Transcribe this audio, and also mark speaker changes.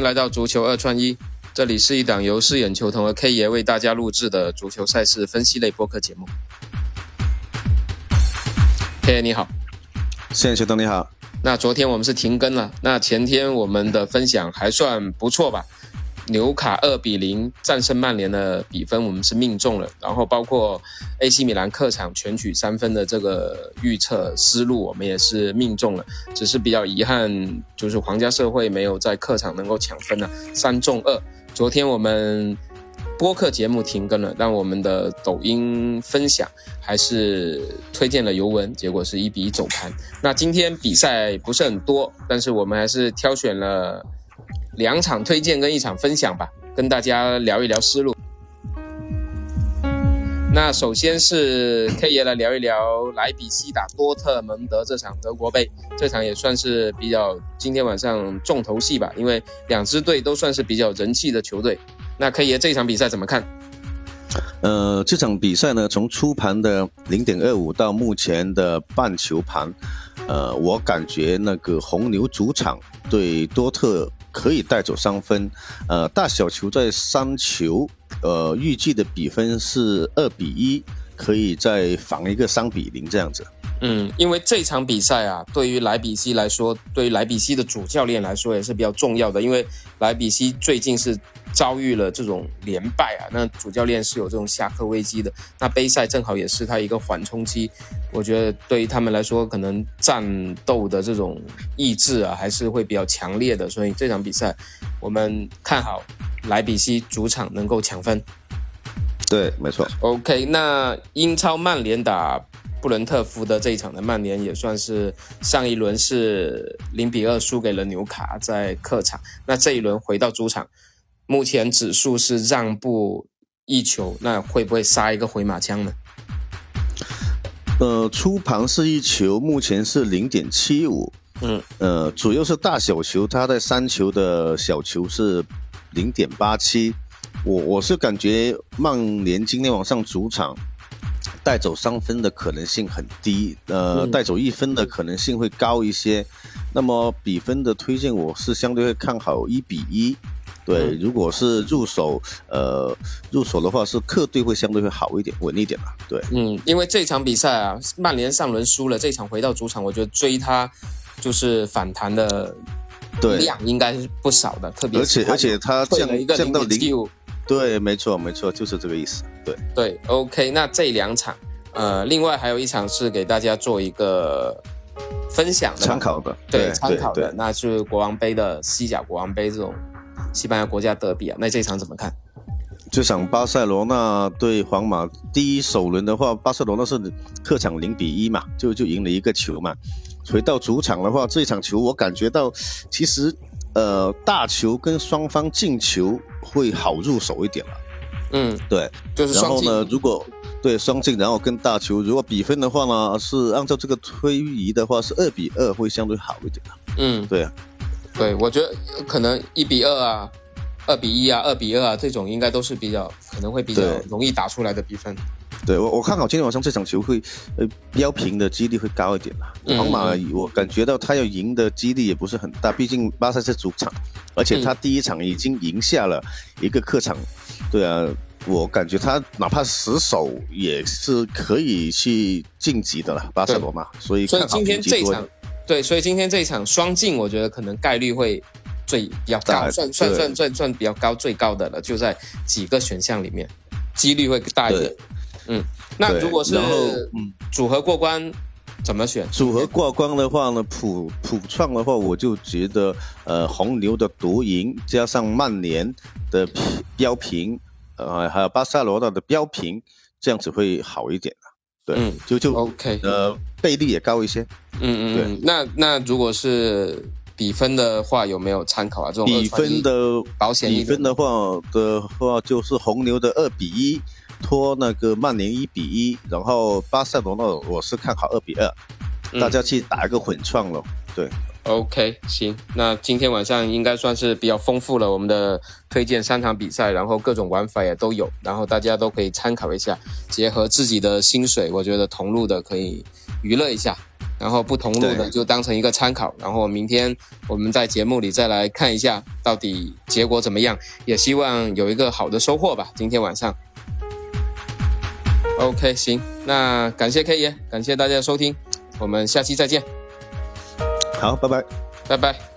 Speaker 1: 来到足球二串一，这里是一档由饰眼球童和 K 爷为大家录制的足球赛事分析类播客节目。K 爷你好，
Speaker 2: 饰眼球童你好。
Speaker 1: 那昨天我们是停更了，那前天我们的分享还算不错吧？纽卡二比零战胜曼联的比分，我们是命中了。然后包括 AC 米兰客场全取三分的这个预测思路，我们也是命中了。只是比较遗憾，就是皇家社会没有在客场能够抢分呢，三中二。昨天我们播客节目停更了，但我们的抖音分享还是推荐了尤文，结果是一比一走盘。那今天比赛不是很多，但是我们还是挑选了。两场推荐跟一场分享吧，跟大家聊一聊思路。那首先是 K 爷来聊一聊莱比锡打多特蒙德这场德国杯，这场也算是比较今天晚上重头戏吧，因为两支队都算是比较人气的球队。那 K 爷这场比赛怎么看？
Speaker 2: 呃，这场比赛呢，从初盘的零点二五到目前的半球盘，呃，我感觉那个红牛主场对多特。可以带走三分，呃，大小球在三球，呃，预计的比分是二比一，可以再防一个三比零这样子。
Speaker 1: 嗯，因为这场比赛啊，对于莱比锡来说，对于莱比锡的主教练来说也是比较重要的，因为莱比锡最近是遭遇了这种连败啊，那主教练是有这种下课危机的，那杯赛正好也是他一个缓冲期，我觉得对于他们来说，可能战斗的这种意志啊，还是会比较强烈的，所以这场比赛我们看好莱比锡主场能够抢分。
Speaker 2: 对，没错。
Speaker 1: OK，那英超曼联打。布伦特福德这一场的曼联也算是上一轮是零比二输给了纽卡在客场，那这一轮回到主场，目前指数是让步一球，那会不会杀一个回马枪呢？
Speaker 2: 呃，初盘是一球，目前是零点七五，嗯，呃，主要是大小球，它在三球的小球是零点八七，我我是感觉曼联今天晚上主场。带走三分的可能性很低，呃，带走一分的可能性会高一些。那么比分的推荐，我是相对会看好一比一。对，如果是入手，呃，入手的话是客队会相对会好一点，稳一点吧。对，
Speaker 1: 嗯，因为这场比赛啊，曼联上轮输了，这场回到主场，我觉得追他就是反弹的量应该是不少的，特别
Speaker 2: 而且而且他降降到
Speaker 1: 零五。
Speaker 2: 对，没错，没错，就是这个意思。对
Speaker 1: 对，OK，那这两场，呃，另外还有一场是给大家做一个分享的
Speaker 2: 参考的，
Speaker 1: 对，参考的，那是国王杯的西甲国王杯这种西班牙国家德比啊，那这场怎么看？
Speaker 2: 这场巴塞罗那对皇马第一首轮的话，巴塞罗那是客场零比一嘛，就就赢了一个球嘛。回到主场的话，这场球我感觉到其实。呃，大球跟双方进球会好入手一点了。
Speaker 1: 嗯，
Speaker 2: 对，
Speaker 1: 就是
Speaker 2: 然后呢，如果对双进，然后跟大球，如果比分的话呢，是按照这个推移的话，是二比二会相对好一点。
Speaker 1: 嗯，
Speaker 2: 对啊，
Speaker 1: 对，我觉得可能一比二啊，二比一啊，二比二啊，这种应该都是比较可能会比较容易打出来的比分。
Speaker 2: 对我，我看好今天晚上这场球会，呃，标平的几率会高一点啦。皇马，我感觉到他要赢的几率也不是很大，毕竟巴萨是主场，而且他第一场已经赢下了一个客场。对啊，我感觉他哪怕死守也是可以去晋级的了，巴塞罗那。所以，
Speaker 1: 所以今天这场，对，所以今天这一场双进，我觉得可能概率会最比较高，算算算算算比较高，最高的了，就在几个选项里面，几率会大一点。嗯，那如果是嗯组合过关，怎么选？
Speaker 2: 组合过关的话呢，普普创的话，我就觉得呃红牛的独赢加上曼联的标平，呃还有巴塞罗那的标平，这样子会好一点对，嗯，就就
Speaker 1: OK，
Speaker 2: 呃倍率也高一些。
Speaker 1: 嗯嗯，对。那那如果是比分的话，有没有参考啊？这种
Speaker 2: 比分的
Speaker 1: 保险
Speaker 2: 比分的话的话，就是红牛的二比一。拖那个曼联一比一，然后巴塞罗那我是看好二比二，大家去打一个混创了。对
Speaker 1: ，OK，行，那今天晚上应该算是比较丰富了，我们的推荐三场比赛，然后各种玩法也都有，然后大家都可以参考一下，结合自己的薪水，我觉得同路的可以娱乐一下。然后不同路的就当成一个参考，然后明天我们在节目里再来看一下到底结果怎么样，也希望有一个好的收获吧。今天晚上，OK，行，那感谢 K 爷，感谢大家的收听，我们下期再见。
Speaker 2: 好，拜拜，
Speaker 1: 拜拜。